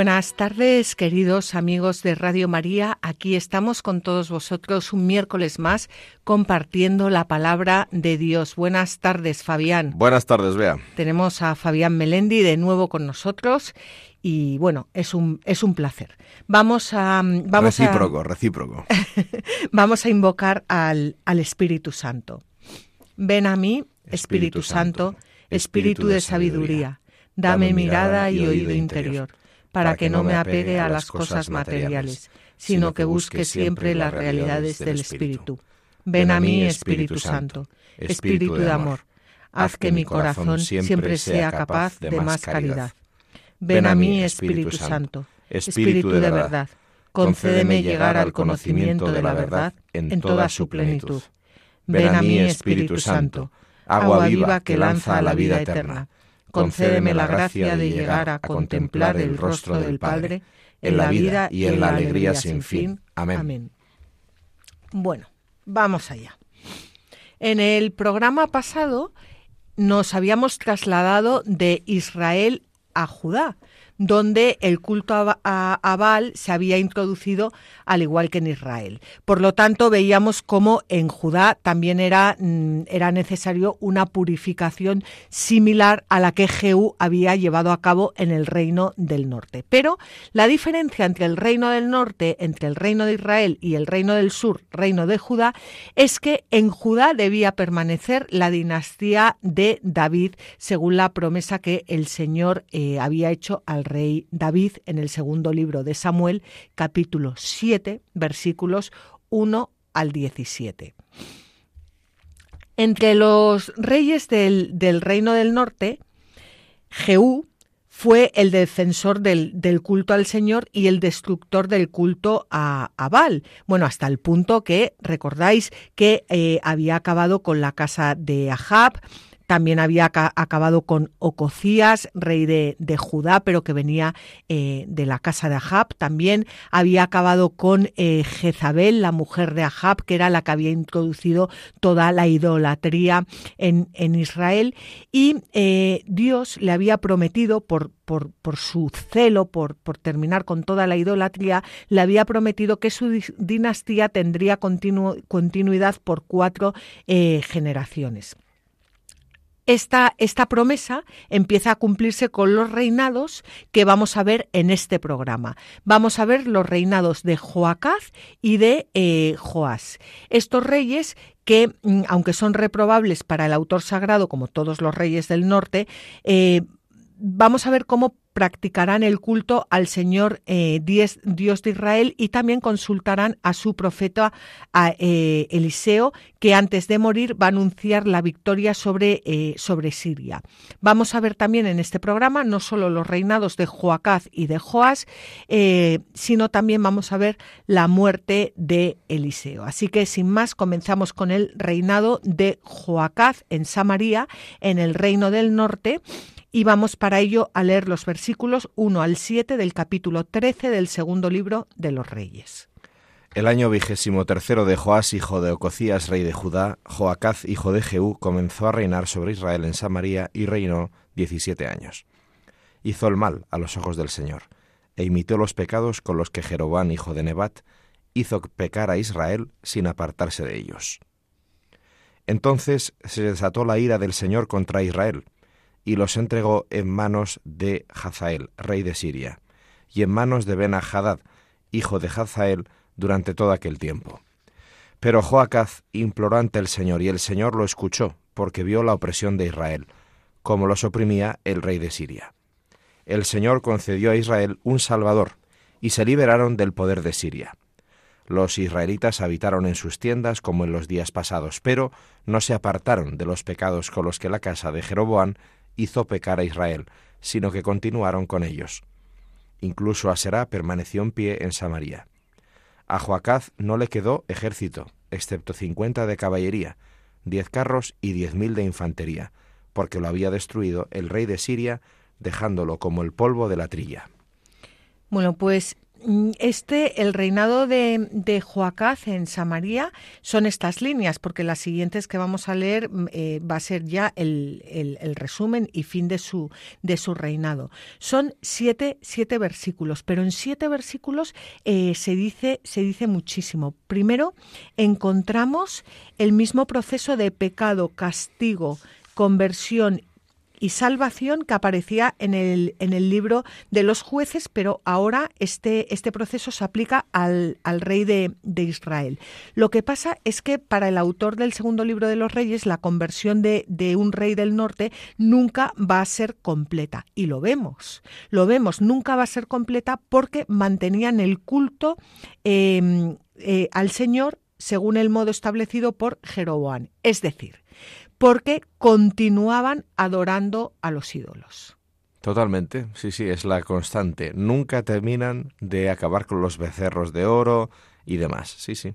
Buenas tardes, queridos amigos de Radio María. Aquí estamos con todos vosotros un miércoles más compartiendo la palabra de Dios. Buenas tardes, Fabián. Buenas tardes, Bea. Tenemos a Fabián Melendi de nuevo con nosotros y bueno, es un, es un placer. Vamos a... Vamos recíproco, recíproco. vamos a invocar al, al Espíritu Santo. Ven a mí, Espíritu, Santo, Espíritu de sabiduría, dame mirada y oído interior para que no me apegue a las cosas materiales, sino que busque siempre las realidades del Espíritu. Ven a mí, Espíritu Santo, Espíritu de amor, haz que mi corazón siempre sea capaz de más caridad. Ven a mí, Espíritu Santo, Espíritu de verdad, concédeme llegar al conocimiento de la verdad en toda su plenitud. Ven a mí, Espíritu Santo, agua viva que lanza a la vida eterna concédeme la gracia de llegar a contemplar el rostro del Padre en la vida y en la alegría sin fin. Amén. Bueno, vamos allá. En el programa pasado nos habíamos trasladado de Israel a Judá, donde el culto a, Baal se había introducido al igual que en Israel. Por lo tanto, veíamos cómo en Judá también era, mm, era necesario una purificación similar a la que Jehú había llevado a cabo en el reino del norte. Pero la diferencia entre el reino del norte, entre el reino de Israel y el reino del sur, reino de Judá, es que en Judá debía permanecer la dinastía de David, según la promesa que el Señor eh, había hecho al rey David en el segundo libro de Samuel, capítulo 7, versículos 1 al 17. Entre los reyes del, reino del norte, Jehú fue el defensor del, culto al Señor y el destructor del culto a, a. Bueno, hasta el punto que recordáis que eh, había acabado con la casa de Ahab, también había acabado con Ococías, rey de, Judá, pero que venía eh, de la casa de Ahab. También había acabado con eh, Jezabel, la mujer de Ahab, que era la que había introducido toda la idolatría en, Israel. Y eh, Dios le había prometido, por, por, su celo, por, por, terminar con toda la idolatría, le había prometido que su dinastía tendría continuidad por cuatro generaciones. Esta, esta, promesa empieza a cumplirse con los reinados que vamos a ver en este programa. Vamos a ver los reinados de Joacaz y de eh, Joás. Estos reyes que, mm, aunque son reprobables para el autor sagrado, como todos los reyes del norte, eh, vamos a ver cómo practicarán el culto al Señor eh, Dios de Israel y también consultarán a su profeta eh, Eliseo, que antes de morir va a anunciar la victoria sobre, eh, sobre Siria. Vamos a ver también en este programa no solo los reinados de Joacaz y de Joás, sino también vamos a ver la muerte de Eliseo. Así que sin más comenzamos con el reinado de Joacaz en Samaria, en el reino del norte y vamos para ello a leer los versículos 1 al 7 del capítulo 13 del segundo libro de los Reyes. El año vigésimo tercero de Joás, hijo de Ococías, rey de Judá, Joacaz, hijo de Jehú, comenzó a reinar sobre Israel en Samaria y reinó diecisiete años. Hizo el mal a los ojos del Señor, e imitó los pecados con los que Jeroboam, hijo de Nebat, hizo pecar a Israel sin apartarse de ellos. Entonces se desató la ira del Señor contra Israel, y los entregó en manos de Hazael, rey de Siria, y en manos de ben Hadad, hijo de Hazael, durante todo aquel tiempo. Pero Joacaz imploró ante el Señor, y el Señor lo escuchó, porque vio la opresión de Israel, como los oprimía el rey de Siria. El Señor concedió a Israel un Salvador, y se liberaron del poder de Siria. Los israelitas habitaron en sus tiendas como en los días pasados, pero no se apartaron de los pecados con los que la casa de Jeroboam hizo pecar a Israel, sino que continuaron con ellos. Incluso Aserá permaneció en pie en Samaria. A Joacaz no le quedó ejército, excepto cincuenta de caballería, diez carros y diez mil de infantería, porque lo había destruido el rey de Siria, dejándolo como el polvo de la trilla. Bueno, pues este, el reinado de, de Joacaz en Samaria son estas líneas, porque las siguientes que vamos a leer mm, eh, va a ser ya el, el, resumen y fin de su, de su reinado. Son siete, siete versículos, pero en siete versículos eh, se, dice, se dice muchísimo. Primero, encontramos el mismo proceso de pecado, castigo, conversión y salvación que aparecía en el, en el libro de los jueces, pero ahora este, este proceso se aplica al, al rey de, de, Israel. Lo que pasa es que para el autor del segundo libro de los reyes, la conversión de, de un rey del norte nunca va a ser completa. Y lo vemos, lo vemos, nunca va a ser completa porque mantenían el culto em, eh, al Señor según el modo establecido por Jeroboam. Es decir, porque continuaban adorando a los ídolos. Totalmente, sí, sí, es la constante. Nunca terminan de acabar con los becerros de oro y demás, sí, sí.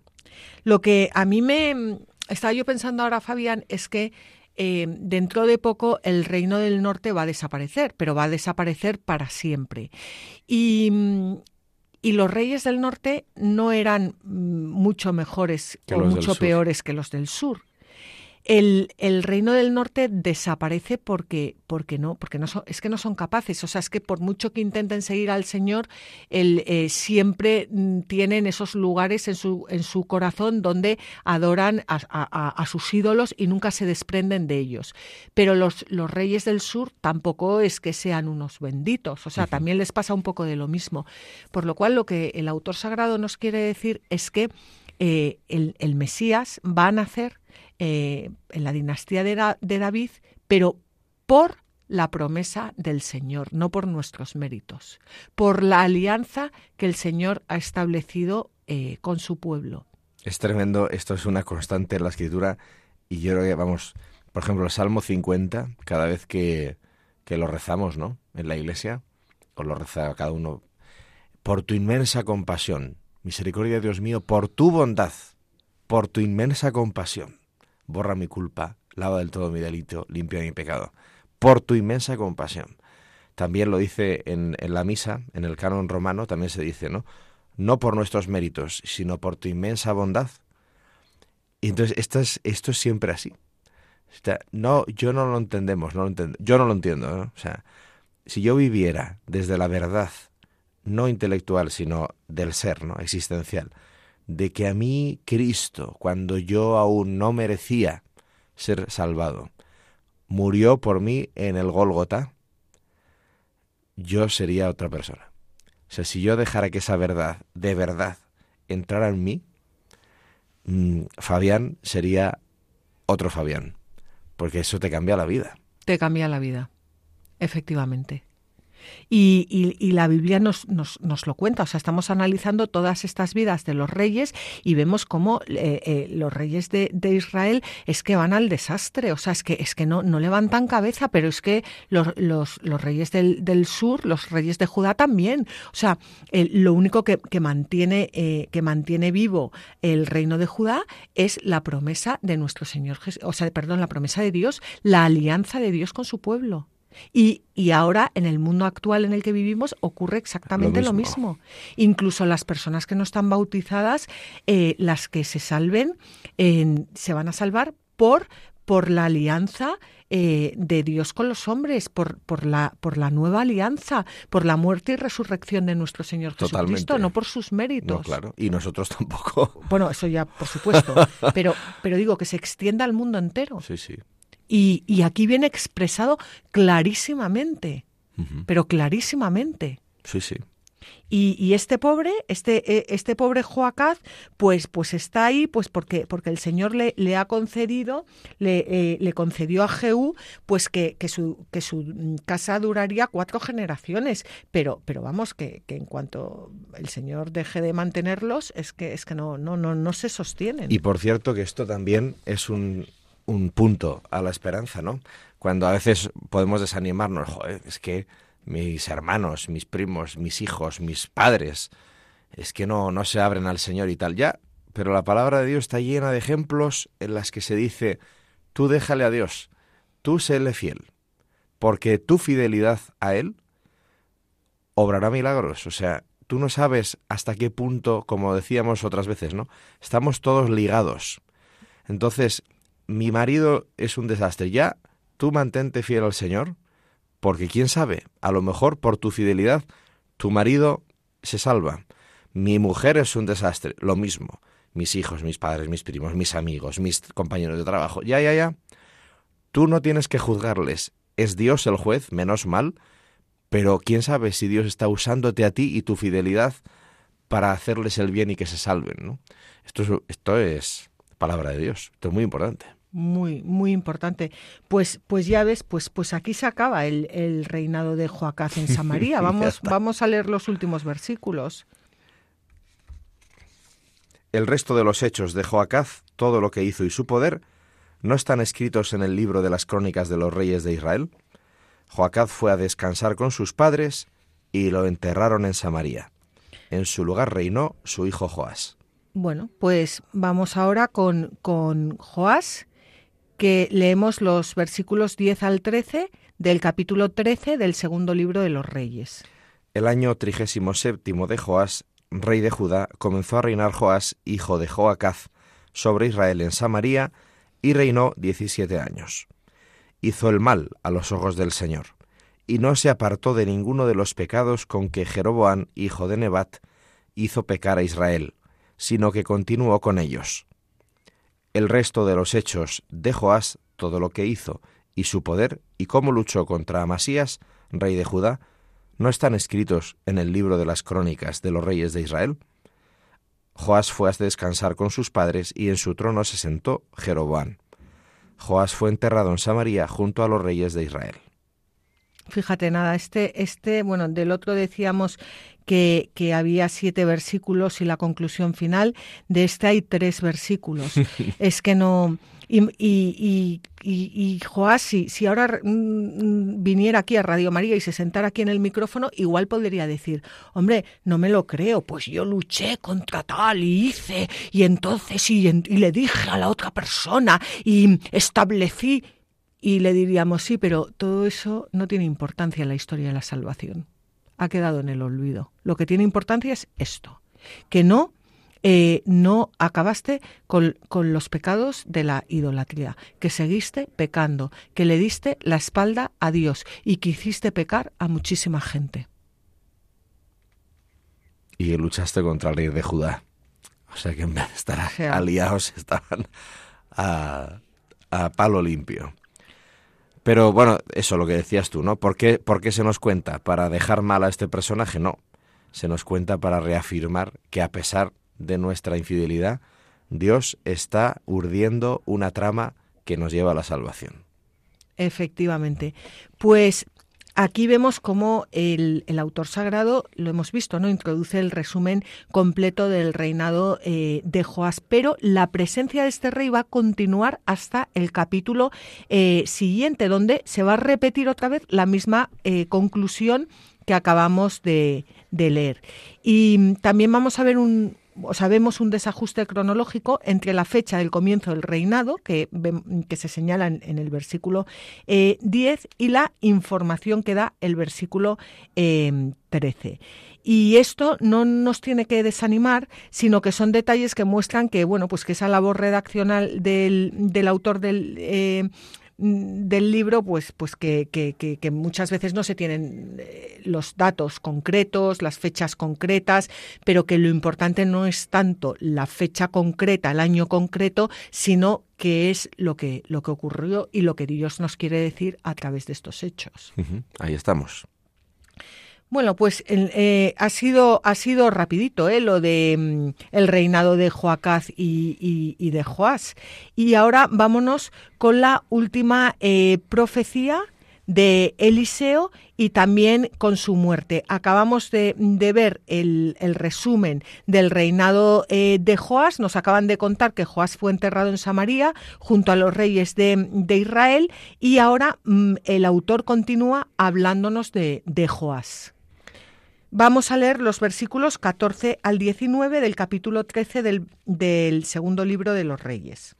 Lo que a mí me estaba yo pensando ahora, Fabián, es que eh, dentro de poco el reino del norte va a desaparecer, pero va a desaparecer para siempre. Y, y los reyes del norte no eran mm, mucho mejores o mucho peores que los del sur. El, el, reino del norte desaparece porque, porque no, porque no son, es que no son capaces. O sea, es que por mucho que intenten seguir al Señor, el, eh, siempre mm, tienen esos lugares en su, en su corazón donde adoran a, a, sus ídolos y nunca se desprenden de ellos. Pero los, los reyes del sur tampoco es que sean unos benditos. O sea, también les pasa un poco de lo mismo. Por lo cual, lo que el autor sagrado nos quiere decir es que eh, el, el Mesías va a nacer eh, en la dinastía de, David, pero por la promesa del Señor, no por nuestros méritos, por la alianza que el Señor ha establecido eh, con su pueblo. Es tremendo, esto es una constante en la escritura y yo creo que, vamos, por ejemplo, el Salmo 50, cada vez que, que lo rezamos, ¿no? En la iglesia, o lo reza cada uno, por tu inmensa compasión, misericordia, Dios mío, por tu bondad, por tu inmensa compasión borra mi culpa, lava del todo mi delito, limpia mi pecado, por tu inmensa compasión. También lo dice en, en la misa, en el canon romano, también se dice, ¿no? No por nuestros méritos, sino por tu inmensa bondad. Y entonces esto es, esto es siempre así. no, yo no lo entendemos, no yo no lo entiendo. O sea, si yo viviera desde la verdad, no intelectual, sino del ser, ¿no? existencial, de que a mí Cristo, cuando yo aún no merecía ser salvado, murió por mí en el Gólgota, yo sería otra persona. O sea, si yo dejara que esa verdad, de verdad, entrara en mí, mm, Fabián sería otro Fabián, porque eso te cambia la vida. Te cambia la vida, efectivamente. Y, y, la Biblia nos, nos, nos, lo cuenta. O sea, estamos analizando todas estas vidas de los reyes y vemos cómo eh, eh, los reyes de, de, Israel es que van al desastre. O sea, es que, es que no, no levantan cabeza, pero es que los, los, los reyes del, del, sur, los reyes de Judá también. O sea, lo único que, que mantiene, eh, que mantiene vivo el reino de Judá es la promesa de nuestro Señor, o sea, perdón, la promesa de Dios, la alianza de Dios con su pueblo. Y, y, ahora, en el mundo actual en el que vivimos, ocurre exactamente lo mismo. Incluso las personas que no están bautizadas, eh, las que se salven, se van a salvar por, por la alianza eh, de Dios con los hombres, por, por, la, por la nueva alianza, por la muerte y resurrección de nuestro Señor Jesucristo, no por sus méritos. No, claro, y nosotros tampoco. Bueno, eso ya, por supuesto. pero, pero digo, que se extienda al mundo entero. Sí, sí. Y, aquí viene expresado clarísimamente, pero clarísimamente. Sí, sí. Y, este pobre, este, e, este pobre Joacaz, pues, pues está ahí, pues porque, porque el Señor le, le ha concedido, le, eh, le, concedió a Jehú, pues que, que, su, que su casa duraría cuatro generaciones. Pero, pero vamos, que, que en cuanto el Señor deje de mantenerlos, es que, es que no, no, no, no se sostienen. Y por cierto que esto también es un, un punto a la esperanza, ¿no? Cuando a veces podemos desanimarnos, Joder, es que mis hermanos, mis primos, mis hijos, mis padres es que no, no se abren al Señor y tal. Ya, pero la palabra de Dios está llena de ejemplos en las que se dice, tú déjale a Dios, tú séle fiel, porque tu fidelidad a Él obrará milagros. O sea, tú no sabes hasta qué punto, como decíamos otras veces, ¿no? Estamos todos ligados. Entonces, mi marido es un desastre. Ya, tú mantente fiel al Señor, porque quién sabe, a lo mejor por tu fidelidad, tu marido se salva. Mi mujer es un desastre, lo mismo. Mis hijos, mis padres, mis primos, mis amigos, mis compañeros de trabajo. Ya, ya, ya. Tú no tienes que juzgarles. Es Dios el juez, menos mal, pero quién sabe si Dios está usándote a ti y tu fidelidad para hacerles el bien y que se salven, ¿no? Esto es, esto es palabra de Dios, esto es muy importante. Muy, muy importante. Pues, pues ya ves, pues, pues aquí se acaba el, el reinado de Joacaz en Samaria. Vamos, vamos a leer los últimos versículos. El resto de los hechos de Joacaz, todo lo que hizo y su poder, ¿no están escritos en el libro de las crónicas de los reyes de Israel? Joacaz fue a descansar con sus padres y lo enterraron en Samaria. En su lugar reinó su hijo Joás. Bueno, pues vamos ahora con, con Joás, que leemos los versículos 10 al 13 del capítulo 13 del segundo libro de los Reyes. El año trigésimo séptimo de Joás, rey de Judá, comenzó a reinar Joás, hijo de Joacaz, sobre Israel en Samaria, y reinó diecisiete años hizo el mal a los ojos del Señor, y no se apartó de ninguno de los pecados con que Jeroboán, hijo de Nebat, hizo pecar a Israel, sino que continuó con ellos. El resto de los hechos de Joás, todo lo que hizo, y su poder, y cómo luchó contra Amasías, rey de Judá, ¿no están escritos en el libro de las crónicas de los reyes de Israel? Joás fue a descansar con sus padres y en su trono se sentó Jeroboán. Joás fue enterrado en Samaria junto a los reyes de Israel. Fíjate, nada, este, este, bueno, del otro decíamos que, que, había siete versículos y la conclusión final, de este hay tres versículos. es que no, y, y, y, Joás, si, si ahora mm, viniera aquí a Radio María y se sentara aquí en el micrófono, igual podría decir, hombre, no me lo creo, pues yo luché contra tal y hice, y entonces y, y le dije a la otra persona y establecí, y le diríamos, sí, pero todo eso no tiene importancia en la historia de la salvación. Ha quedado en el olvido. Lo que tiene importancia es esto, que no eh, no acabaste con, con, los pecados de la idolatría, que seguiste pecando, que le diste la espalda a Dios y que hiciste pecar a muchísima gente. Y luchaste contra el rey de Judá. O sea que en vez de estar aliados estaban a, a palo limpio. Pero bueno, eso lo que decías tú, ¿no? ¿Por qué, ¿Por qué se nos cuenta? ¿Para dejar mal a este personaje? No. Se nos cuenta para reafirmar que a pesar de nuestra infidelidad, Dios está urdiendo una trama que nos lleva a la salvación. Efectivamente. Pues Aquí vemos cómo el, autor sagrado, lo hemos visto, ¿no? Introduce el resumen completo del reinado eh, de Joás, pero la presencia de este rey va a continuar hasta el capítulo eh, siguiente, donde se va a repetir otra vez la misma eh, conclusión que acabamos de leer. Y también vamos a ver un, sabemos un desajuste cronológico entre la fecha del comienzo del reinado, que, que se señala en, el versículo 10, eh, y la información que da el versículo 13. Eh, y esto no nos tiene que desanimar, sino que son detalles que muestran que, bueno, pues que esa labor redaccional del, del autor del, eh, del libro, pues, pues que, que, muchas veces no se tienen eh, los datos concretos, las fechas concretas, pero que lo importante no es tanto la fecha concreta, el año concreto, sino qué es lo que, lo que ocurrió y lo que Dios nos quiere decir a través de estos hechos. Ahí estamos. Bueno, pues eh, ha sido ha sido rapidito ¿eh? lo de mm, el reinado de Joacaz y, de Joás. Y ahora vámonos con la última eh, profecía de Eliseo y también con su muerte. Acabamos de, ver el, resumen del reinado eh, de Joás. Nos acaban de contar que Joás fue enterrado en Samaria junto a los reyes de, Israel y ahora mm, el autor continúa hablándonos de, de Joás. Vamos a leer los versículos 14 al 19 del capítulo 13 del, del segundo libro de los Reyes.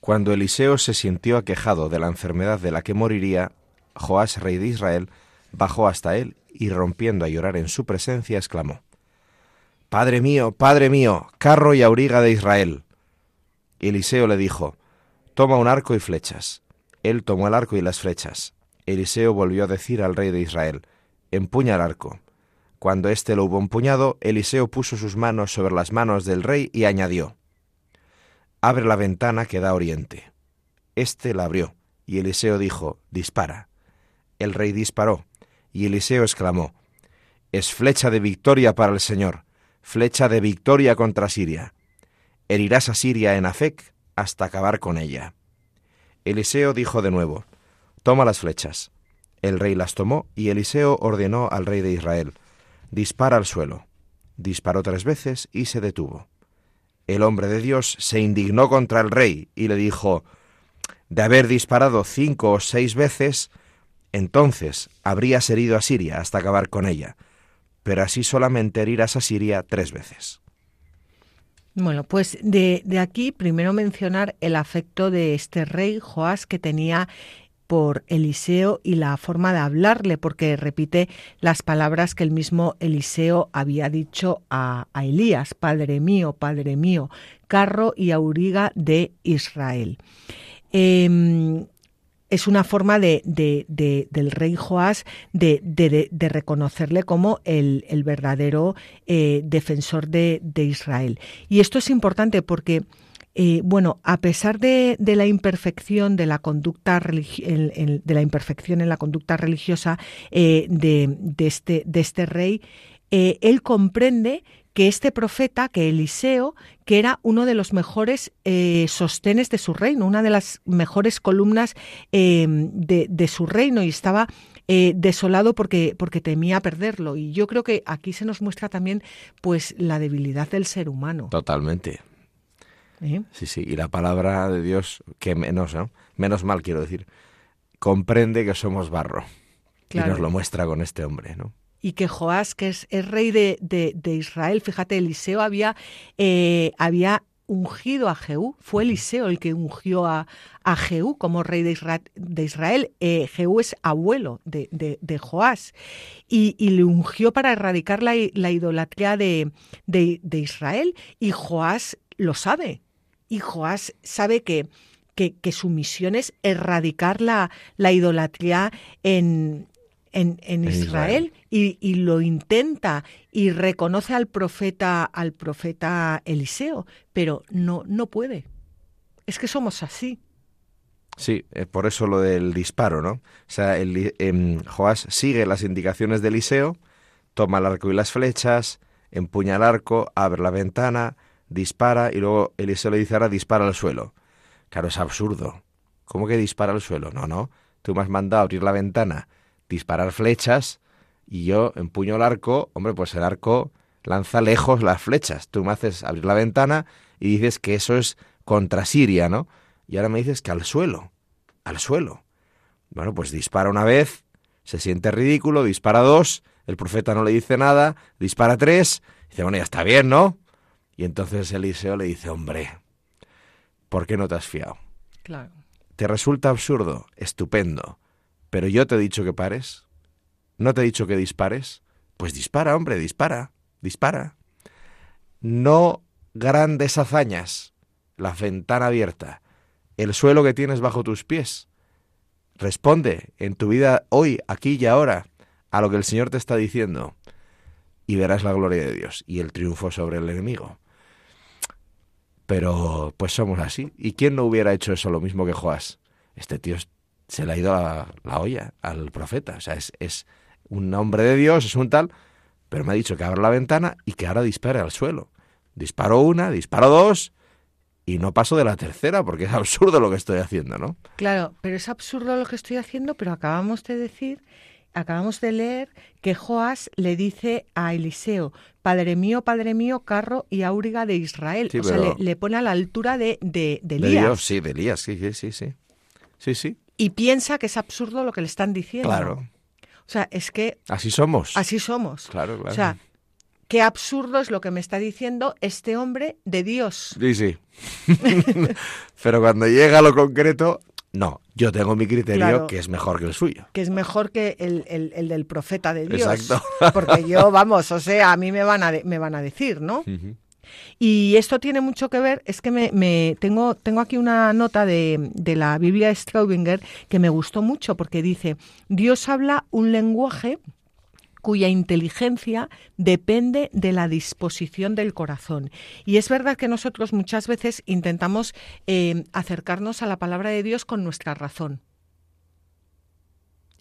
Cuando Eliseo se sintió aquejado de la enfermedad de la que moriría, Joás, rey de Israel, bajó hasta él y rompiendo a llorar en su presencia, exclamó, Padre mío, Padre mío, carro y auriga de Israel. Eliseo le dijo, Toma un arco y flechas. Él tomó el arco y las flechas. Eliseo volvió a decir al rey de Israel, Empuña el arco. Cuando éste lo hubo empuñado, Eliseo puso sus manos sobre las manos del rey y añadió, Abre la ventana que da oriente. Este la abrió, y Eliseo dijo, Dispara. El rey disparó, y Eliseo exclamó, Es flecha de victoria para el Señor, flecha de victoria contra Siria. Herirás a Siria en Afec hasta acabar con ella. Eliseo dijo de nuevo, Toma las flechas. El rey las tomó, y Eliseo ordenó al rey de Israel, dispara al suelo. Disparó tres veces y se detuvo. El hombre de Dios se indignó contra el rey y le dijo, de haber disparado cinco o seis veces, entonces habrías herido a Siria hasta acabar con ella, pero así solamente herirás a Siria tres veces. Bueno, pues de, de, aquí primero mencionar el afecto de este rey Joás que tenía por Eliseo y la forma de hablarle, porque repite las palabras que el mismo Eliseo había dicho a, Elías, Padre mío, Padre mío, carro y auriga de Israel. Em, es una forma de, del rey Joás de, reconocerle como el, verdadero eh, defensor de, Israel. Y esto es importante porque eh, bueno, a pesar de, la imperfección de la conducta de la imperfección en la conducta religiosa eh, de, este, de este rey, eh, él comprende que este profeta, que Eliseo, que era uno de los mejores sostenes de su reino, una de las mejores columnas de, de, su reino y estaba desolado porque, porque temía perderlo. Y yo creo que aquí se nos muestra también pues la debilidad del ser humano. Totalmente. Sí, sí, y la palabra de Dios, que menos, ¿no? Menos mal quiero decir, comprende que somos barro. Y nos lo muestra con este hombre, ¿no? y que Joás, que es, rey de, de, Israel, fíjate, Eliseo había, eh, había ungido a Jehú, fue Eliseo el que ungió a, a Jehú como rey de Israel. De Israel. Eh, Jehú es abuelo de, de, Joás y, y, le ungió para erradicar la, la idolatría de, de, Israel y Joás lo sabe y Joás sabe que, que, su misión es erradicar la, la idolatría en, en, Israel, Y, lo intenta y reconoce al profeta al profeta Eliseo, pero no no puede. Es que somos así. Sí, eh, por eso lo del disparo, ¿no? O sea, el, em, Joás sigue las indicaciones de Eliseo, toma el arco y las flechas, empuña el arco, abre la ventana, dispara y luego Eliseo le dice ahora dispara al suelo. Claro, es absurdo. ¿Cómo que dispara al suelo? No, no. Tú me has mandado abrir la ventana, disparar flechas y yo empuño el arco. Hombre, pues el arco lanza lejos las flechas. Tú me haces abrir la ventana y dices que eso es contra Siria, ¿no? Y ahora me dices que al suelo. Al suelo. Bueno, pues dispara una vez, se siente ridículo, dispara dos, el profeta no le dice nada, dispara tres, dice, bueno, ya está bien, ¿no? Y entonces Eliseo le dice, hombre, ¿por qué no te has fiado? Claro. ¿Te resulta absurdo? Estupendo. Pero yo te he dicho que pares. ¿No te he dicho que dispares? Pues dispara, hombre, dispara, dispara. No grandes hazañas, la ventana abierta, el suelo que tienes bajo tus pies. Responde en tu vida hoy, aquí y ahora, a lo que el Señor te está diciendo, y verás la gloria de Dios y el triunfo sobre el enemigo. Pero pues somos así. ¿Y quién no hubiera hecho eso lo mismo que Joás? Este tío se le ha ido la, la olla al profeta. O sea, es, es, un hombre de Dios, es un tal, pero me ha dicho que abra la ventana y que ahora dispare al suelo. Disparo una, disparo dos y no paso de la tercera porque es absurdo lo que estoy haciendo, ¿no? Claro, pero es absurdo lo que estoy haciendo, pero acabamos de decir acabamos de leer que Joás le dice a Eliseo, Padre mío, Padre mío, carro y auriga de Israel. o sea, le, pone a la altura de, de, de Elías. sí, de Elías, sí, sí, sí. Sí, sí. Y piensa que es absurdo lo que le están diciendo. Claro. O O sea, es que Así somos. así somos. Claro, claro. O sea, qué absurdo es lo que me está diciendo este hombre de Dios. Sí, sí. Pero cuando llega a lo concreto, no, yo tengo mi criterio Claro. que es mejor que el suyo. que es mejor que el, el- el del profeta de Dios. Exacto. Porque yo, vamos, o sea, a mí me van a, de- me van a decir, ¿no? Y esto tiene mucho que ver, es que me, me- tengo, tengo aquí una nota de, de la Biblia de Straubinger que me gustó mucho porque dice, Dios habla un lenguaje cuya inteligencia depende de la disposición del corazón. Y es verdad que nosotros muchas veces intentamos eh, acercarnos a la palabra de Dios con nuestra razón.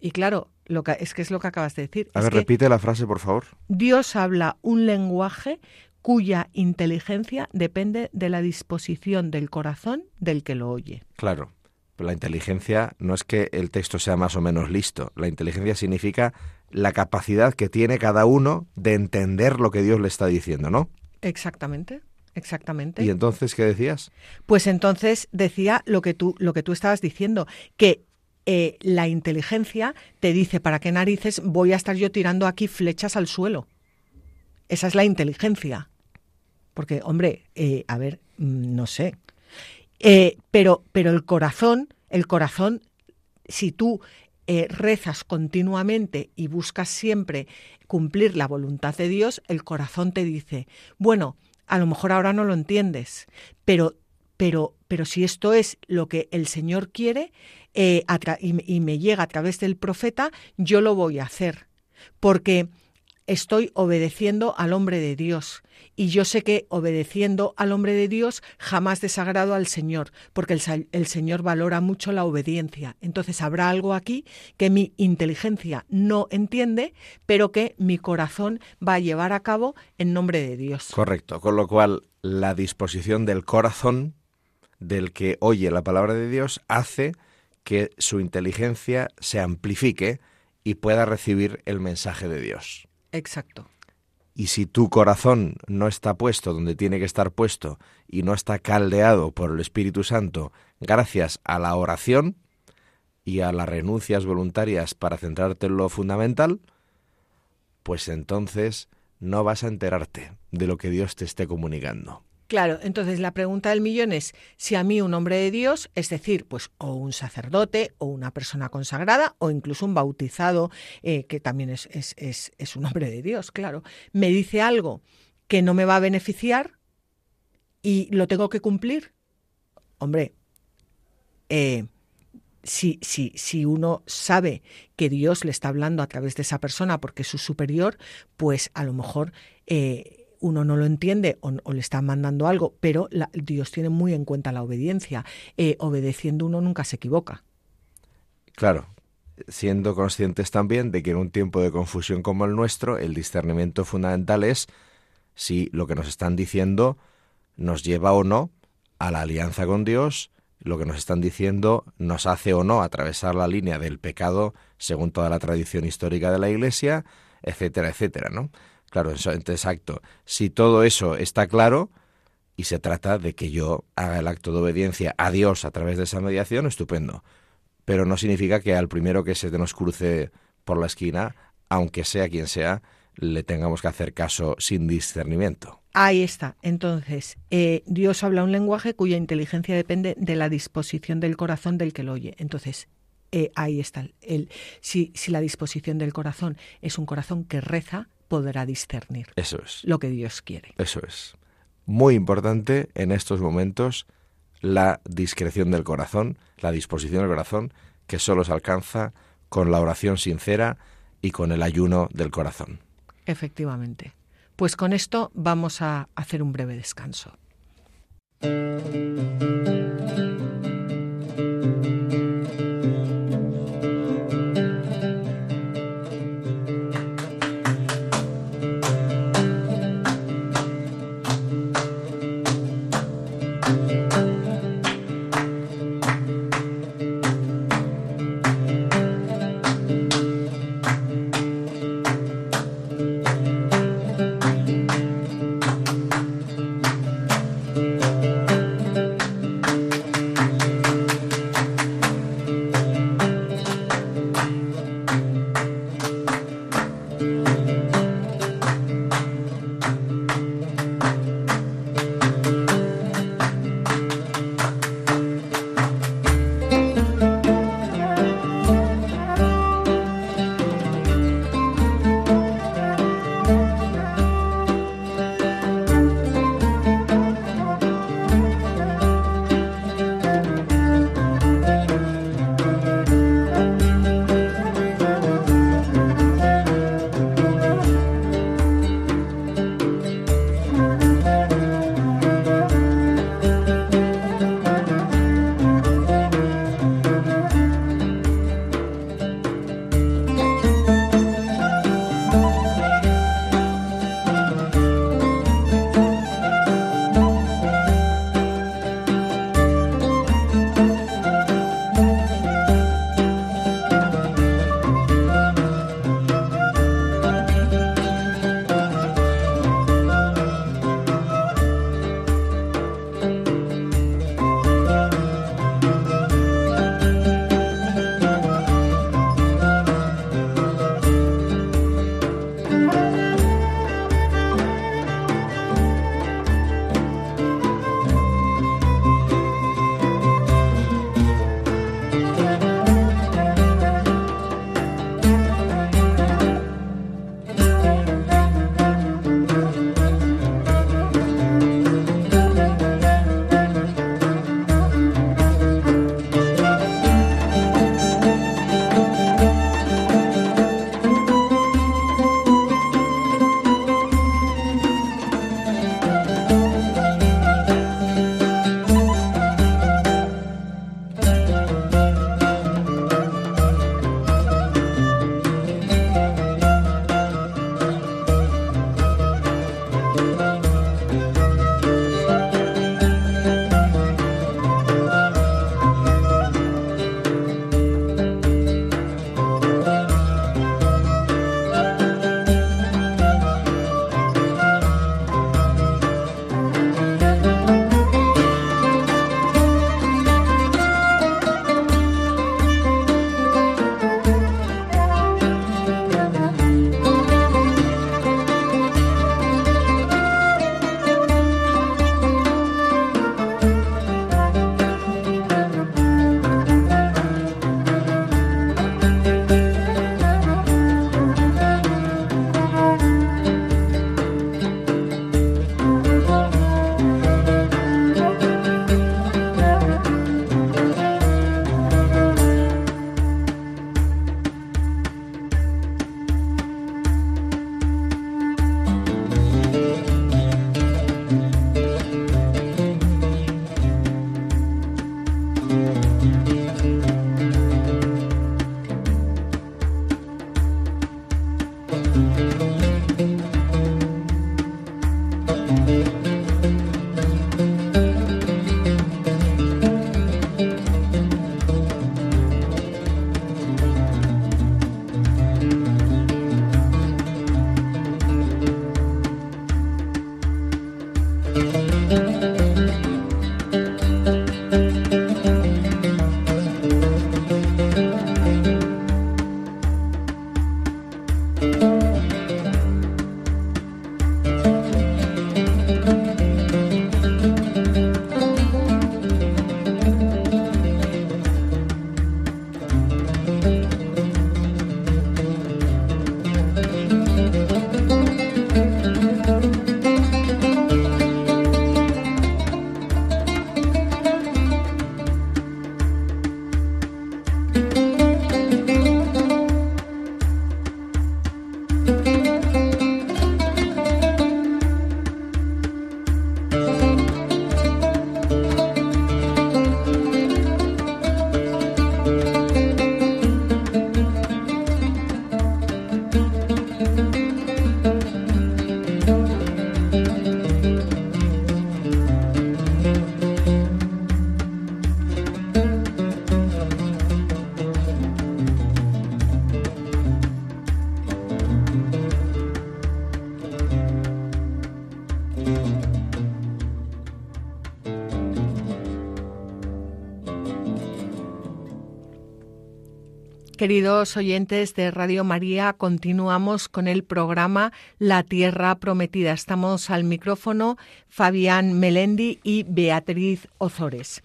Y claro, lo que, es que es lo que acabas de decir. A ver, repite la frase, por favor. Dios habla un lenguaje cuya inteligencia depende de la disposición del corazón del que lo oye. Claro. Pero la inteligencia no es que el texto sea más o menos listo. La inteligencia significa la capacidad que tiene cada uno de entender lo que Dios le está diciendo, ¿no? Exactamente, exactamente. ¿Y entonces qué decías? Pues entonces decía lo que tú, lo que tú estabas diciendo, que eh, la inteligencia te dice para qué narices voy a estar yo tirando aquí flechas al suelo. Esa es la inteligencia. Porque, hombre, eh, a ver, mm, no sé. Eh, pero, pero el corazón, el corazón, si tú eh, rezas continuamente y buscas siempre cumplir la voluntad de Dios, el corazón te dice, bueno, a lo mejor ahora no lo entiendes, pero, pero, pero si esto es lo que el Señor quiere eh, y me llega a través del profeta, yo lo voy a hacer, porque estoy obedeciendo al hombre de Dios. Y yo sé que obedeciendo al hombre de Dios jamás desagrado al Señor, porque el, el Señor valora mucho la obediencia. Entonces habrá algo aquí que mi inteligencia no entiende, pero que mi corazón va a llevar a cabo en nombre de Dios. Correcto. Con lo cual, la disposición del corazón del que oye la palabra de Dios hace que su inteligencia se amplifique y pueda recibir el mensaje de Dios. Exacto. Y si tu corazón no está puesto donde tiene que estar puesto y no está caldeado por el Espíritu Santo gracias a la oración y a las renuncias voluntarias para centrarte en lo fundamental, pues entonces no vas a enterarte de lo que Dios te esté comunicando. Claro, entonces la pregunta del millón es si a mí un hombre de Dios, es decir, pues o un sacerdote o una persona consagrada o incluso un bautizado, eh, que también es, es, es, un hombre de Dios, claro, me dice algo que no me va a beneficiar y lo tengo que cumplir, hombre, eh, si, si, si uno sabe que Dios le está hablando a través de esa persona porque es su superior, pues a lo mejor eh, uno no lo entiende o, le está mandando algo, pero la- Dios tiene muy en cuenta la obediencia. Eh, obedeciendo uno nunca se equivoca. Claro, siendo conscientes también de que en un tiempo de confusión como el nuestro, el discernimiento fundamental es si lo que nos están diciendo nos lleva o no a la alianza con Dios, lo que nos están diciendo nos hace o no atravesar la línea del pecado según toda la tradición histórica de la Iglesia, etcétera, etcétera, ¿no? Claro, exacto. Si todo eso está claro y se trata de que yo haga el acto de obediencia a Dios a través de esa mediación, estupendo pero no significa que al primero que se nos cruce por la esquina, aunque sea quien sea, le tengamos que hacer caso sin discernimiento. Ahí está. Entonces, eh, Dios habla un lenguaje cuya inteligencia depende de la disposición del corazón del que lo oye. Entonces, eh, ahí está. El- si, si la disposición del corazón es un corazón que reza, podrá discernir Eso es, lo que Dios quiere. eso es. Muy importante en estos momentos la discreción del corazón, la disposición del corazón, que solo se alcanza con la oración sincera y con el ayuno del corazón. Efectivamente. Pues con esto vamos a hacer un breve descanso. Queridos oyentes de Radio María, continuamos con el programa La Tierra Prometida. Estamos al micrófono Fabián Melendi y Beatriz Ozores.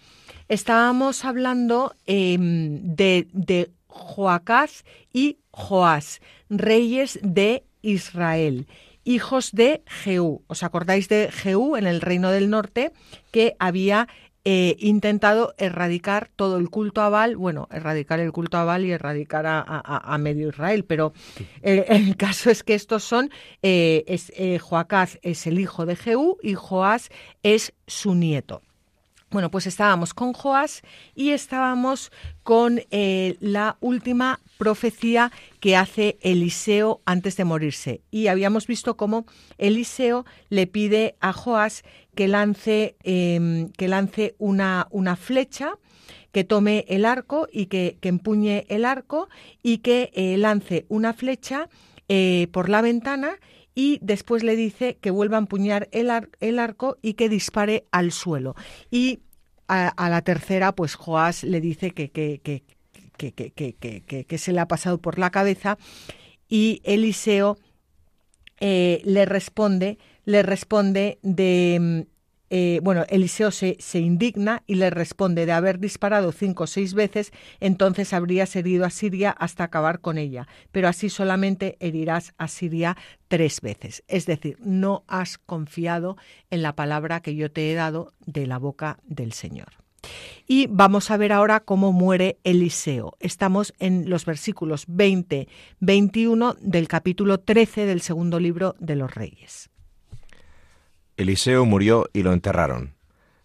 Estábamos hablando em, de, de Joacaz y Joás, reyes de Israel hijos de Jehú. ¿Os acordáis de Jehú en el reino del norte que había eh, intentado erradicar todo el culto a Baal, bueno, erradicar el culto a Baal y erradicar a, medio Israel, pero el, caso es que estos son, eh, es, eh, Joacaz es el hijo de Jehú y Joás es su nieto. Bueno, pues estábamos con Joás y estábamos con eh, la última profecía que hace Eliseo antes de morirse. Y habíamos visto cómo Eliseo le pide a Joás que lance, em, que lance una, una, flecha, que tome el arco y que, empuñe el arco y que eh, lance una flecha eh, por la ventana y después le dice que vuelva a empuñar el, el arco y que dispare al suelo. Y a, la tercera, pues Joás le dice que, que, que, que, se le ha pasado por la cabeza y Eliseo eh, le responde, le responde de eh, bueno, Eliseo se, se, indigna y le responde de haber disparado cinco o seis veces, entonces habrías herido a Siria hasta acabar con ella, pero así solamente herirás a Siria tres veces. Es decir, no has confiado en la palabra que yo te he dado de la boca del Señor. Y vamos a ver ahora cómo muere Eliseo. Estamos en los versículos 20-21 del capítulo 13 del segundo libro de los Reyes. Eliseo murió y lo enterraron.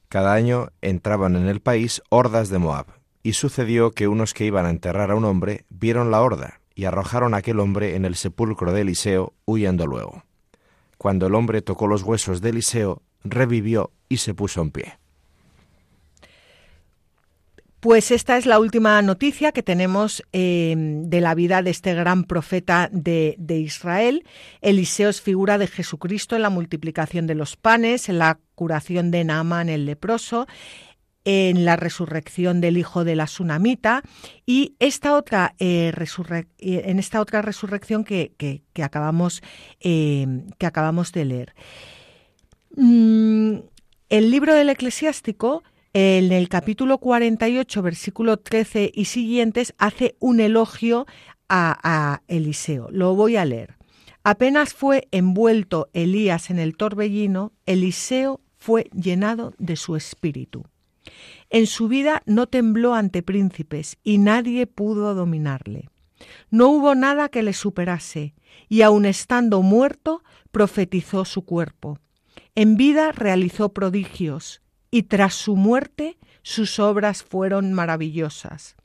Cada año entraban en el país hordas de Moab, y sucedió que unos que iban a enterrar a un hombre vieron la horda y arrojaron a aquel hombre en el sepulcro de Eliseo, huyendo luego. Cuando el hombre tocó los huesos de Eliseo, revivió y se puso en pie. Pues esta es la última noticia que tenemos eh, de la vida de este gran profeta de, Israel. Eliseo es figura de Jesucristo en la multiplicación de los panes, en la curación de Naamán el leproso, en la resurrección del hijo de la Sunamita y esta otra eh, eh, en esta otra resurrección que, acabamos, que acabamos de leer. Mm, el libro del eclesiástico en el capítulo 48, versículo 13 y siguientes, hace un elogio a, Eliseo. Lo voy a leer. Apenas fue envuelto Elías en el torbellino, Eliseo fue llenado de su espíritu. En su vida no tembló ante príncipes y nadie pudo dominarle. No hubo nada que le superase, y aun estando muerto, profetizó su cuerpo. En vida realizó prodigios, y tras su muerte sus obras fueron maravillosas.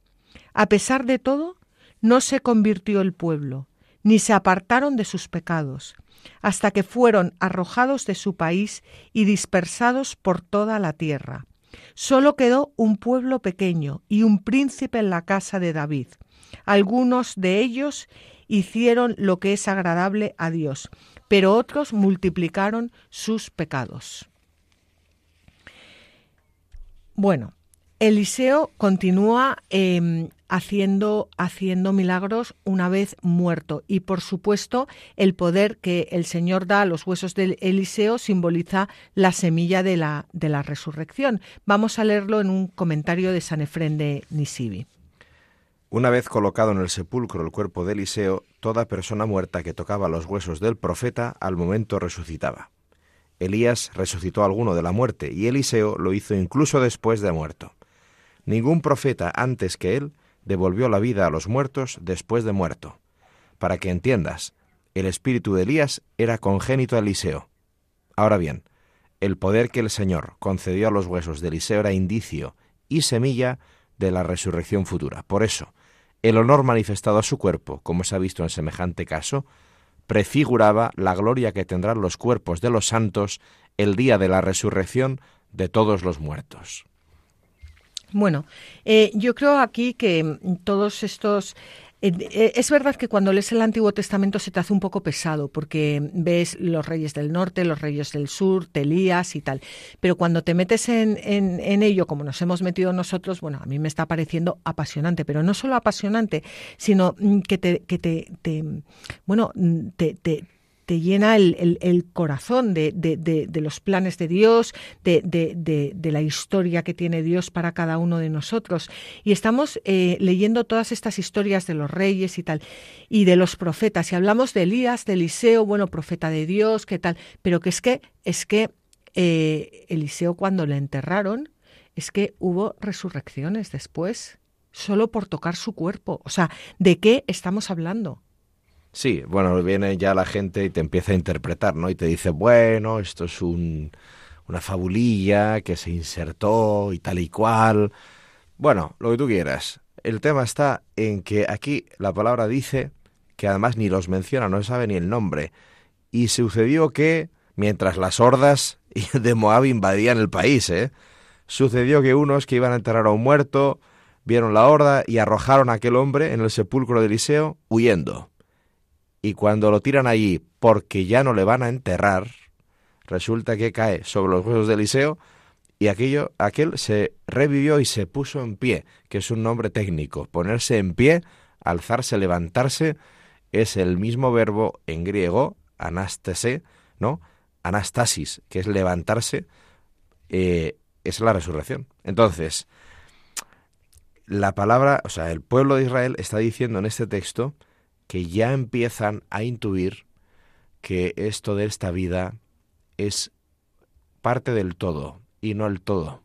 A pesar de todo, no se convirtió el pueblo, ni se apartaron de sus pecados, hasta que fueron arrojados de su país y dispersados por toda la tierra. Solo quedó un pueblo pequeño y un príncipe en la casa de David. Algunos de ellos hicieron lo que es agradable a Dios, pero otros multiplicaron sus pecados. Bueno, Eliseo continúa em, haciendo, haciendo milagros una vez muerto y por supuesto el poder que el Señor da a los huesos de Eliseo simboliza la semilla de la, de la resurrección. Vamos a leerlo en un comentario de San Efrén de Nisibi. Una vez colocado en el sepulcro el cuerpo de Eliseo, toda persona muerta que tocaba los huesos del profeta al momento resucitaba. Elías resucitó a alguno de la muerte y Eliseo lo hizo incluso después de muerto. Ningún profeta antes que él devolvió la vida a los muertos después de muerto. Para que entiendas, el espíritu de Elías era congénito a Eliseo. Ahora bien, el poder que el Señor concedió a los huesos de Eliseo era indicio y semilla de la resurrección futura. Por eso, el honor manifestado a su cuerpo, como se ha visto en semejante caso, prefiguraba la gloria que tendrán los cuerpos de los santos el día de la resurrección de todos los muertos. Bueno, eh, yo creo aquí que todos estos es verdad que cuando lees el Antiguo Testamento se te hace un poco pesado porque ves los reyes del norte, los reyes del sur, te lías y tal. Pero cuando te metes en, en, ello, como nos hemos metido nosotros, bueno, a mí me está pareciendo apasionante, pero no solo apasionante, sino mm, que te, que te, te bueno, mm, te, te te llena el, corazón de, de, de, los planes de Dios, de, la historia que tiene Dios para cada uno de nosotros. Y estamos eh, leyendo todas estas historias de los reyes y tal, y de los profetas. Y hablamos de Elías, de Eliseo, bueno, profeta de Dios, qué tal, pero que es que, es que eh, Eliseo cuando le enterraron, es que hubo resurrecciones después, solo por tocar su cuerpo. O sea, ¿de qué estamos hablando? Sí, bueno, viene ya la gente y te empieza a interpretar, ¿no? Y te dice, bueno, esto es un, una fabulilla que se insertó y tal y cual. Bueno, lo que tú quieras. El tema está en que aquí la palabra dice que además ni los menciona, no sabe ni el nombre. Y sucedió que, mientras las hordas de Moab invadían el país, ¿eh? sucedió que unos que iban a enterrar a un muerto vieron la horda y arrojaron a aquel hombre en el sepulcro de Eliseo huyendo y cuando lo tiran allí porque ya no le van a enterrar, resulta que cae sobre los huesos de Eliseo y aquello, aquel se revivió y se puso en pie, que es un nombre técnico. Ponerse en pie, alzarse, levantarse, es el mismo verbo en griego, anastase, ¿no? Anastasis, que es levantarse, eh, es la resurrección. Entonces, la palabra, o sea, el pueblo de Israel está diciendo en este texto que ya empiezan a intuir que esto de esta vida es parte del todo y no el todo,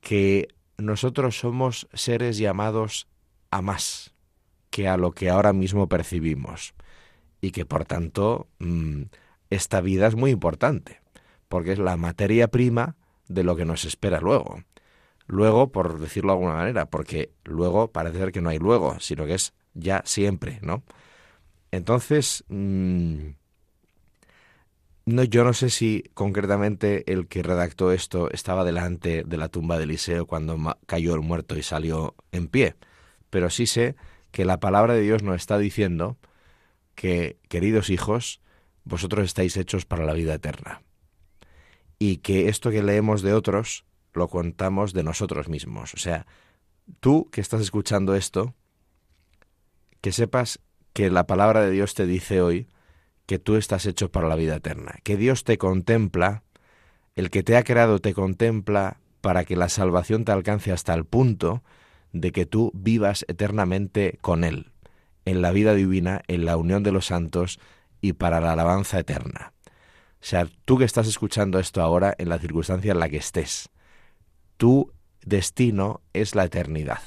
que nosotros somos seres llamados a más que a lo que ahora mismo percibimos y que por tanto mm, esta vida es muy importante porque es la materia prima de lo que nos espera luego. Luego, por decirlo de alguna manera, porque luego parece ser que no hay luego, sino que es ya siempre, ¿no? Entonces, mm, no, yo no sé si concretamente el que redactó esto estaba delante de la tumba de Eliseo cuando cayó el muerto y salió en pie, pero sí sé que la palabra de Dios nos está diciendo que, queridos hijos, vosotros estáis hechos para la vida eterna. Y que esto que leemos de otros lo contamos de nosotros mismos. O sea, tú que estás escuchando esto, que sepas que la palabra de Dios te dice hoy que tú estás hecho para la vida eterna, que Dios te contempla, el que te ha creado te contempla para que la salvación te alcance hasta el punto de que tú vivas eternamente con Él, en la vida divina, en la unión de los santos y para la alabanza eterna. O sea, tú que estás escuchando esto ahora en la circunstancia en la que estés, tu destino es la eternidad.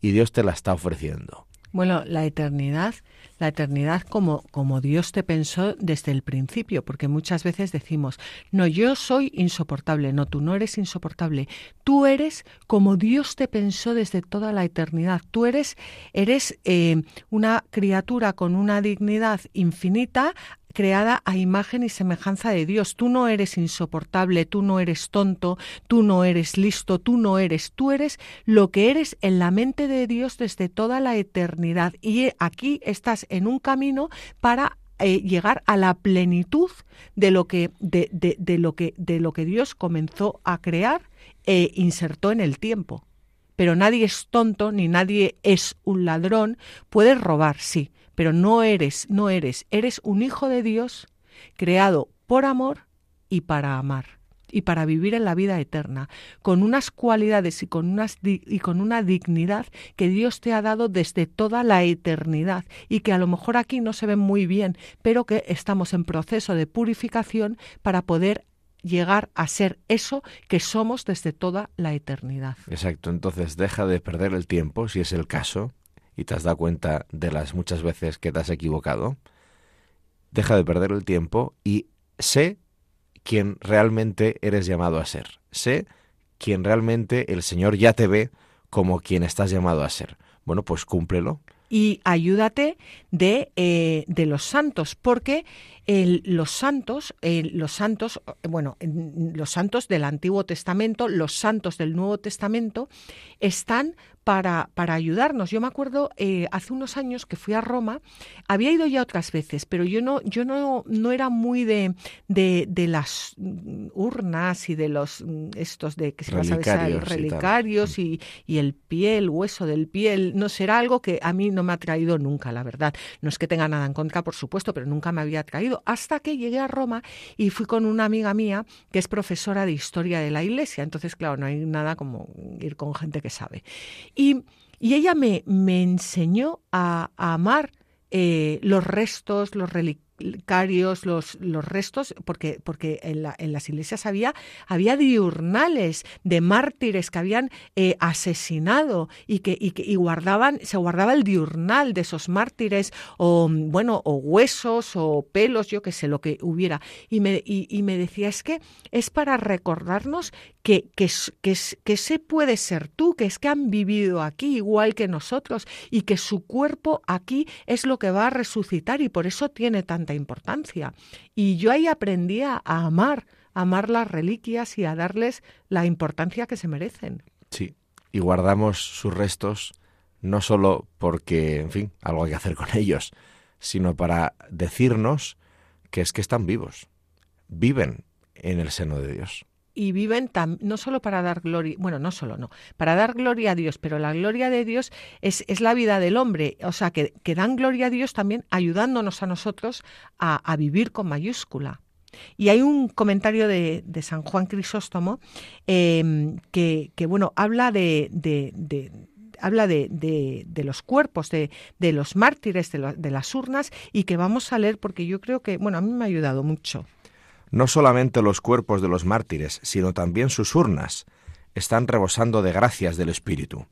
Y Dios te la está ofreciendo. Bueno, la eternidad, la eternidad como, como Dios te pensó desde el principio, porque muchas veces decimos, no, yo soy insoportable, no, tú no eres insoportable, tú eres como Dios te pensó desde toda la eternidad, tú eres, eres eh, una criatura con una dignidad infinita creada a imagen y semejanza de Dios. Tú no eres insoportable, tú no eres tonto, tú no eres listo, tú no eres, tú eres lo que eres en la mente de Dios desde toda la eternidad. Y aquí estás en un camino para eh, llegar a la plenitud de lo que de, de, lo que de lo que Dios comenzó a crear e insertó en el tiempo. Pero nadie es tonto ni nadie es un ladrón. Puedes robar, sí, pero no eres, no eres, eres un hijo de Dios creado por amor y para amar y para vivir en la vida eterna, con unas cualidades y con, unas y con una dignidad que Dios te ha dado desde toda la eternidad y que a lo mejor aquí no se ven muy bien, pero que estamos en proceso de purificación para poder llegar a ser eso que somos desde toda la eternidad. Exacto, entonces deja de perder el tiempo, si es el caso, y te has dado cuenta de las muchas veces que te has equivocado, deja de perder el tiempo y sé quién realmente eres llamado a ser. Sé quién realmente el Señor ya te ve como quien estás llamado a ser. Bueno, pues cúmplelo. Y ayúdate de, eh, de los santos, porque los santos, los santos, bueno, los santos del Antiguo Testamento, los santos del Nuevo Testamento, están para, para ayudarnos. Yo me acuerdo eh, hace unos años que fui a Roma, había ido ya otras veces, pero yo no, yo no, no era muy de, de, las urnas y de los estos de que se relicarios, relicarios y, y, el pie, el hueso del pie, no será algo que a mí no me ha traído nunca, la verdad. No es que tenga nada en contra, por supuesto, pero nunca me había traído. Hasta que llegué a Roma y fui con una amiga mía que es profesora de historia de la iglesia. Entonces, claro, no hay nada como ir con gente que sabe. Y, ella me, me enseñó a, amar eh, los restos, los relicarios los, los restos, porque, porque en, en, las iglesias había, había diurnales de mártires que habían eh, asesinado y que, y que guardaban, se guardaba el diurnal de esos mártires, o bueno, o huesos, o pelos, yo que sé, lo que hubiera. Y me, y, me decía, es que es para recordarnos que, que, que, que ese puede ser tú, que es que han vivido aquí igual que nosotros, y que su cuerpo aquí es lo que va a resucitar, y por eso tiene tanta importancia. Y yo ahí aprendí a amar, a amar las reliquias y a darles la importancia que se merecen. Sí, y guardamos sus restos no solo porque, en fin, algo hay que hacer con ellos, sino para decirnos que es que están vivos, viven en el seno de Dios y viven no solo para dar gloria, bueno, no solo no, para dar gloria a Dios, pero la gloria de Dios es, es la vida del hombre, o sea, que, que, dan gloria a Dios también ayudándonos a nosotros a, vivir con mayúscula. Y hay un comentario de, de San Juan Crisóstomo em, que, que, bueno, habla de, de, habla de, de, los cuerpos, de, de los mártires, de, de, las urnas, y que vamos a leer porque yo creo que, bueno, a mí me ha ayudado mucho. No solamente los cuerpos de los mártires, sino también sus urnas están rebosando de gracias del Espíritu.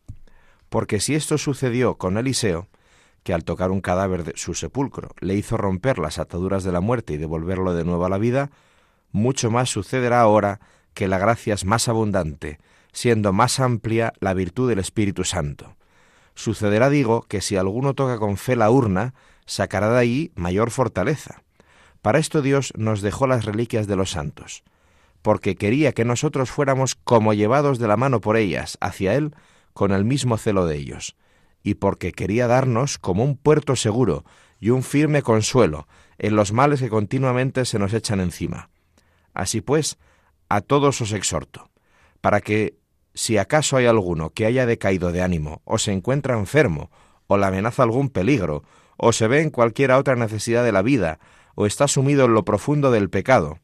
Porque si esto sucedió con Eliseo, que al tocar un cadáver de su sepulcro le hizo romper las ataduras de la muerte y devolverlo de nuevo a la vida, mucho más sucederá ahora que la gracia es más abundante, siendo más amplia la virtud del Espíritu Santo. Sucederá, digo, que si alguno toca con fe la urna, sacará de ahí mayor fortaleza. Para esto Dios nos dejó las reliquias de los santos, porque quería que nosotros fuéramos como llevados de la mano por ellas hacia Él con el mismo celo de ellos, y porque quería darnos como un puerto seguro y un firme consuelo en los males que continuamente se nos echan encima. Así pues, a todos os exhorto, para que, si acaso hay alguno que haya decaído de ánimo, o se encuentra enfermo, o le amenaza algún peligro, o se ve en cualquiera otra necesidad de la vida, o está sumido en lo profundo del pecado.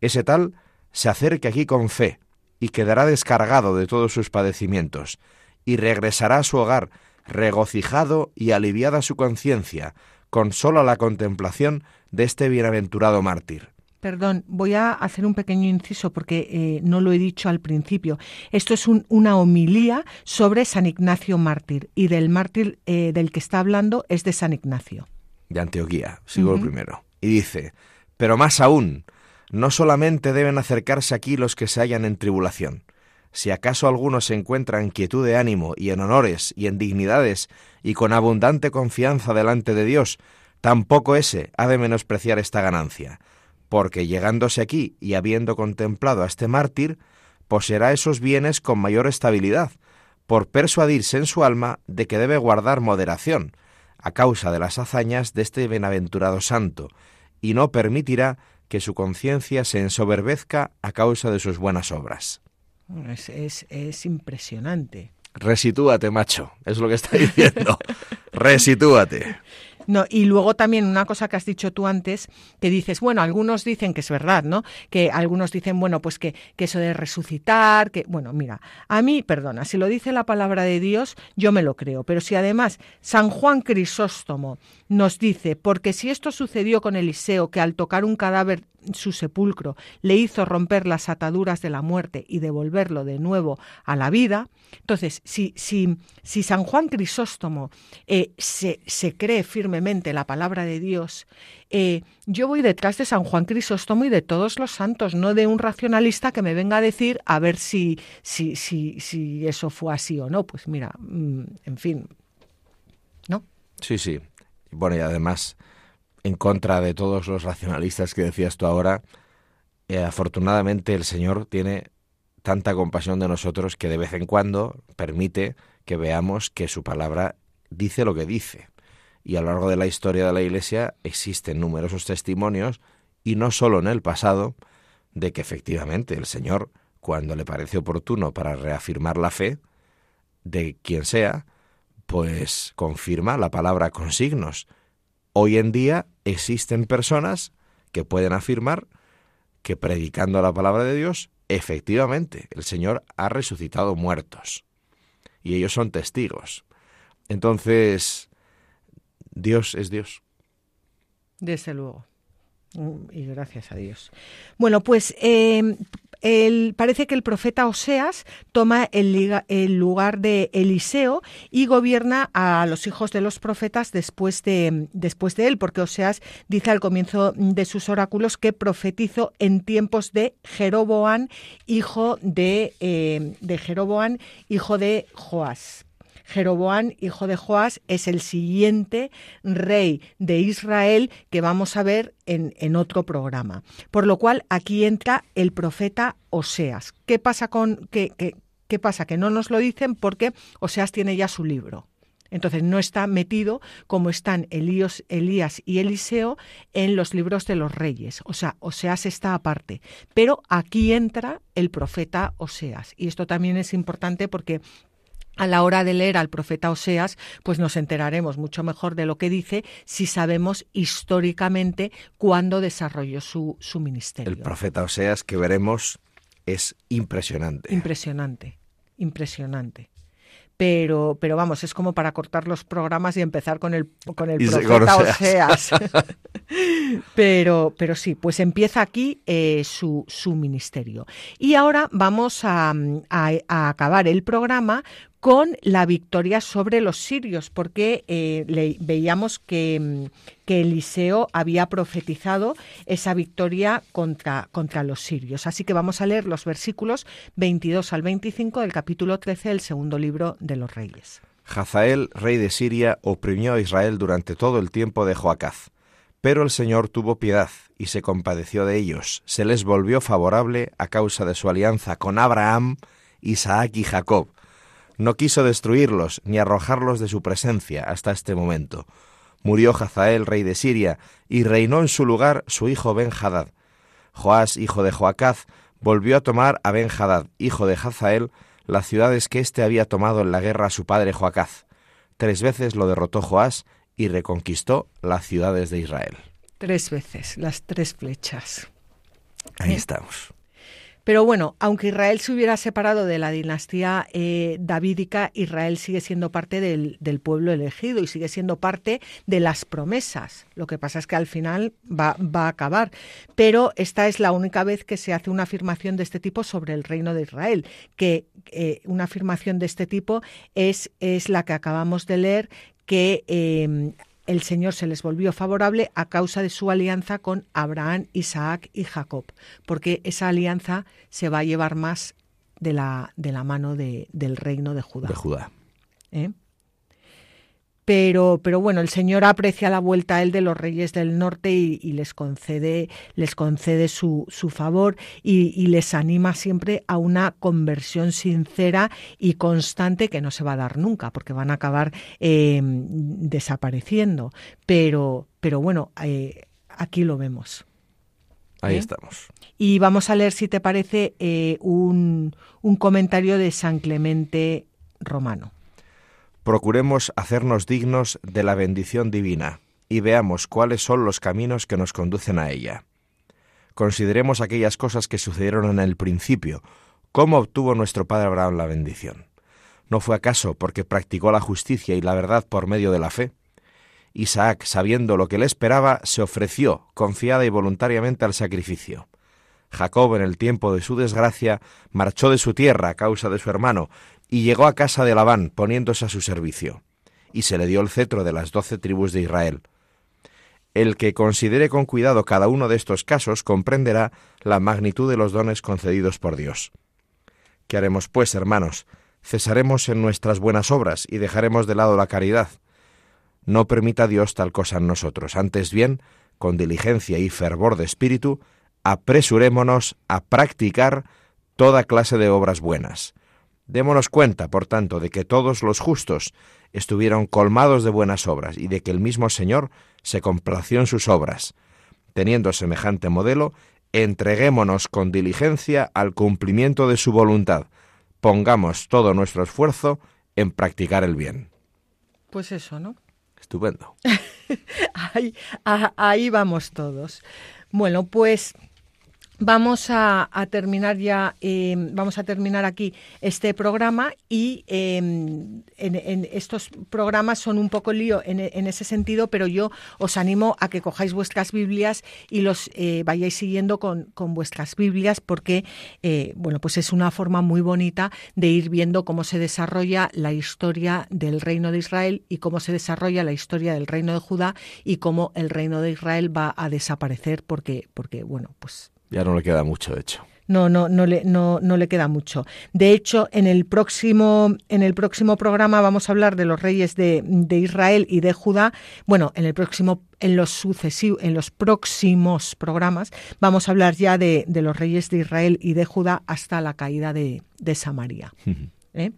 Ese tal se acerque aquí con fe y quedará descargado de todos sus padecimientos, y regresará a su hogar regocijado y aliviada su conciencia, con sola la contemplación de este bienaventurado mártir. Perdón, voy a hacer un pequeño inciso porque eh, no lo he dicho al principio. Esto es una homilía sobre San Ignacio mártir y del mártir eh, del que está hablando es de San Ignacio. De Antioquía, sigo el primero. Y dice, pero más aún, no solamente deben acercarse aquí los que se hallan en tribulación. Si acaso alguno se encuentra en quietud de ánimo y en honores y en dignidades y con abundante confianza delante de Dios, tampoco ese ha de menospreciar esta ganancia, porque llegándose aquí y habiendo contemplado a este mártir, poseerá esos bienes con mayor estabilidad, por persuadirse en su alma de que debe guardar moderación, a causa de las hazañas de este bienaventurado santo, y no permitirá que su conciencia se ensoberbezca a causa de sus buenas obras. Es, es, es impresionante. Resitúate, macho, es lo que está diciendo. Resitúate. Y luego también una cosa que has dicho tú antes, que dices, bueno, algunos dicen que es verdad, ¿no? Que algunos dicen, bueno, pues que, que eso de resucitar, que, bueno, mira, a mí, perdona, si lo dice la palabra de Dios, yo me lo creo, pero si además San Juan Crisóstomo nos dice, porque si esto sucedió con Eliseo, que al tocar un cadáver su sepulcro le hizo romper las ataduras de la muerte y devolverlo de nuevo a la vida. Entonces, si, si, si San Juan Crisóstomo eh, se, se, cree la palabra de Dios, eh, yo voy detrás de San Juan Crisóstomo y de todos los santos, no de un racionalista que me venga a decir a ver si, si, si, si eso fue así o no. Pues mira, mm, en fin, ¿no? Sí, sí. Bueno, y además en contra de todos los racionalistas que decías tú ahora, eh, afortunadamente el Señor tiene tanta compasión de nosotros que de vez en cuando permite que veamos que su palabra dice lo que dice. Y a lo largo de la historia de la Iglesia existen numerosos testimonios, y no solo en el pasado, de que efectivamente el Señor, cuando le parece oportuno para reafirmar la fe de quien sea, pues confirma la palabra con signos. Hoy en día existen personas que pueden afirmar que predicando la palabra de Dios, efectivamente, el Señor ha resucitado muertos. Y ellos son testigos. Entonces, Dios es Dios. Desde luego. Mm, y gracias a Dios. Bueno, pues el, parece que el profeta Oseas toma el, el, lugar de Eliseo y gobierna a los hijos de los profetas después de, después de él, porque Oseas dice al comienzo de sus oráculos que profetizó en tiempos de Jeroboán, hijo de, eh, de Jeroboán, hijo de Joás. Jeroboán, hijo de Joás, es el siguiente rey de Israel que vamos a ver en, en, otro programa. Por lo cual aquí entra el profeta Oseas. ¿Qué pasa con qué, qué, qué pasa? Que no nos lo dicen porque Oseas tiene ya su libro. Entonces no está metido como están Elías, Elías y Eliseo en los libros de los reyes. O sea, Oseas está aparte. Pero aquí entra el profeta Oseas. Y esto también es importante porque a la hora de leer al profeta Oseas, pues nos enteraremos mucho mejor de lo que dice si sabemos históricamente cuándo desarrolló su, su ministerio. El profeta Oseas que veremos es impresionante. Impresionante, impresionante. Pero, pero vamos, es como para cortar los programas y empezar con el, con el profeta Oseas. pero, pero sí, pues empieza aquí eh, su, su, ministerio. Y ahora vamos a, a, a acabar el programa con la victoria sobre los sirios, porque eh, veíamos que, que, Eliseo había profetizado esa victoria contra, contra los sirios. Así que vamos a leer los versículos 22 al 25 del capítulo 13 del segundo libro de los Reyes. Hazael, rey de Siria, oprimió a Israel durante todo el tiempo de Joacaz. Pero el Señor tuvo piedad y se compadeció de ellos. Se les volvió favorable a causa de su alianza con Abraham, Isaac y Jacob no quiso destruirlos ni arrojarlos de su presencia hasta este momento. Murió Hazael, rey de Siria, y reinó en su lugar su hijo Ben-Hadad. Joás, hijo de Joacaz, volvió a tomar a Ben-Hadad, hijo de Hazael, las ciudades que éste había tomado en la guerra a su padre Joacaz. Tres veces lo derrotó Joás y reconquistó las ciudades de Israel. Tres veces, las tres flechas. Ahí estamos. Pero bueno, aunque Israel se hubiera separado de la dinastía eh, Israel sigue siendo parte del, del, pueblo elegido y sigue siendo parte de las promesas. Lo que pasa es que al final va, va, a acabar. Pero esta es la única vez que se hace una afirmación de este tipo sobre el reino de Israel, que eh, una afirmación de este tipo es, es la que acabamos de leer, que eh, el Señor se les volvió favorable a causa de su alianza con Abraham, Isaac y Jacob, porque esa alianza se va a llevar más de la, de la mano de, del reino de Judá. De Judá. ¿Eh? Pero, pero bueno, el Señor aprecia la vuelta a él de los reyes del norte y, y les concede, les concede su, su favor y, y, les anima siempre a una conversión sincera y constante que no se va a dar nunca, porque van a acabar eh, desapareciendo. Pero, pero bueno, eh, aquí lo vemos. Ahí ¿Eh? estamos. Y vamos a leer, si te parece, eh, un, un comentario de San Clemente Romano procuremos hacernos dignos de la bendición divina y veamos cuáles son los caminos que nos conducen a ella. Consideremos aquellas cosas que sucedieron en el principio, cómo obtuvo nuestro padre Abraham la bendición. ¿No fue acaso porque practicó la justicia y la verdad por medio de la fe? Isaac, sabiendo lo que le esperaba, se ofreció, confiada y voluntariamente al sacrificio. Jacob, en el tiempo de su desgracia, marchó de su tierra a causa de su hermano, y llegó a casa de Labán, poniéndose a su servicio, y se le dio el cetro de las doce tribus de Israel. El que considere con cuidado cada uno de estos casos comprenderá la magnitud de los dones concedidos por Dios. ¿Qué haremos, pues, hermanos? Cesaremos en nuestras buenas obras y dejaremos de lado la caridad. No permita Dios tal cosa en nosotros. Antes bien, con diligencia y fervor de espíritu, apresurémonos a practicar toda clase de obras buenas. Démonos cuenta, por tanto, de que todos los justos estuvieron colmados de buenas obras y de que el mismo Señor se complació en sus obras. Teniendo semejante modelo, entreguémonos con diligencia al cumplimiento de su voluntad. Pongamos todo nuestro esfuerzo en practicar el bien. Pues eso, ¿no? Estupendo. ahí, ahí vamos todos. Bueno, pues Vamos a, terminar ya, em, vamos a terminar aquí este programa y em, en, estos programas son un poco lío en, ese sentido, pero yo os animo a que cojáis vuestras Biblias y los eh, vayáis siguiendo con, vuestras Biblias porque, eh, bueno, pues es una forma muy bonita de ir viendo cómo se desarrolla la historia del reino de Israel y cómo se desarrolla la historia del reino de Judá y cómo el reino de Israel va a desaparecer porque, porque bueno, pues ya no le queda mucho, de hecho. No, no, no le, no, no le queda mucho. De hecho, en el próximo, en el próximo programa vamos a hablar de los reyes de, Israel y de Judá. Bueno, en el próximo, en los sucesivos, en los próximos programas vamos a hablar ya de, los reyes de Israel y de Judá hasta la caída de, Samaria. ¿Eh?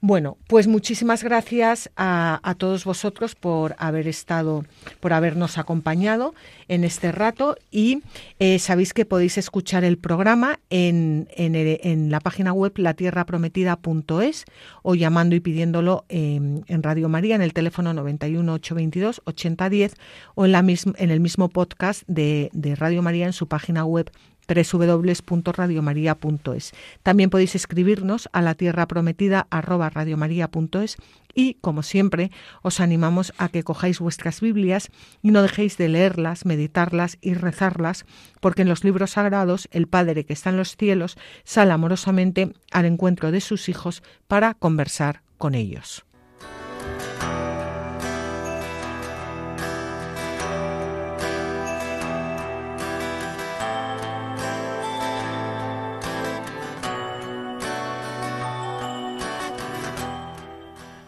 Bueno, pues muchísimas gracias a, todos vosotros por haber estado, por habernos acompañado en este rato y eh, sabéis que podéis escuchar el programa en, en, la página web latierraprometida.es o llamando y pidiéndolo en, Radio María en el teléfono 91 822 8010 o en, la en el mismo podcast de, de Radio María en su página web www.radiomaria.es. También podéis escribirnos a la tierra prometida y, como siempre, os animamos a que cojáis vuestras Biblias y no dejéis de leerlas, meditarlas y rezarlas, porque en los libros sagrados el Padre que está en los cielos sale amorosamente al encuentro de sus hijos para conversar con ellos.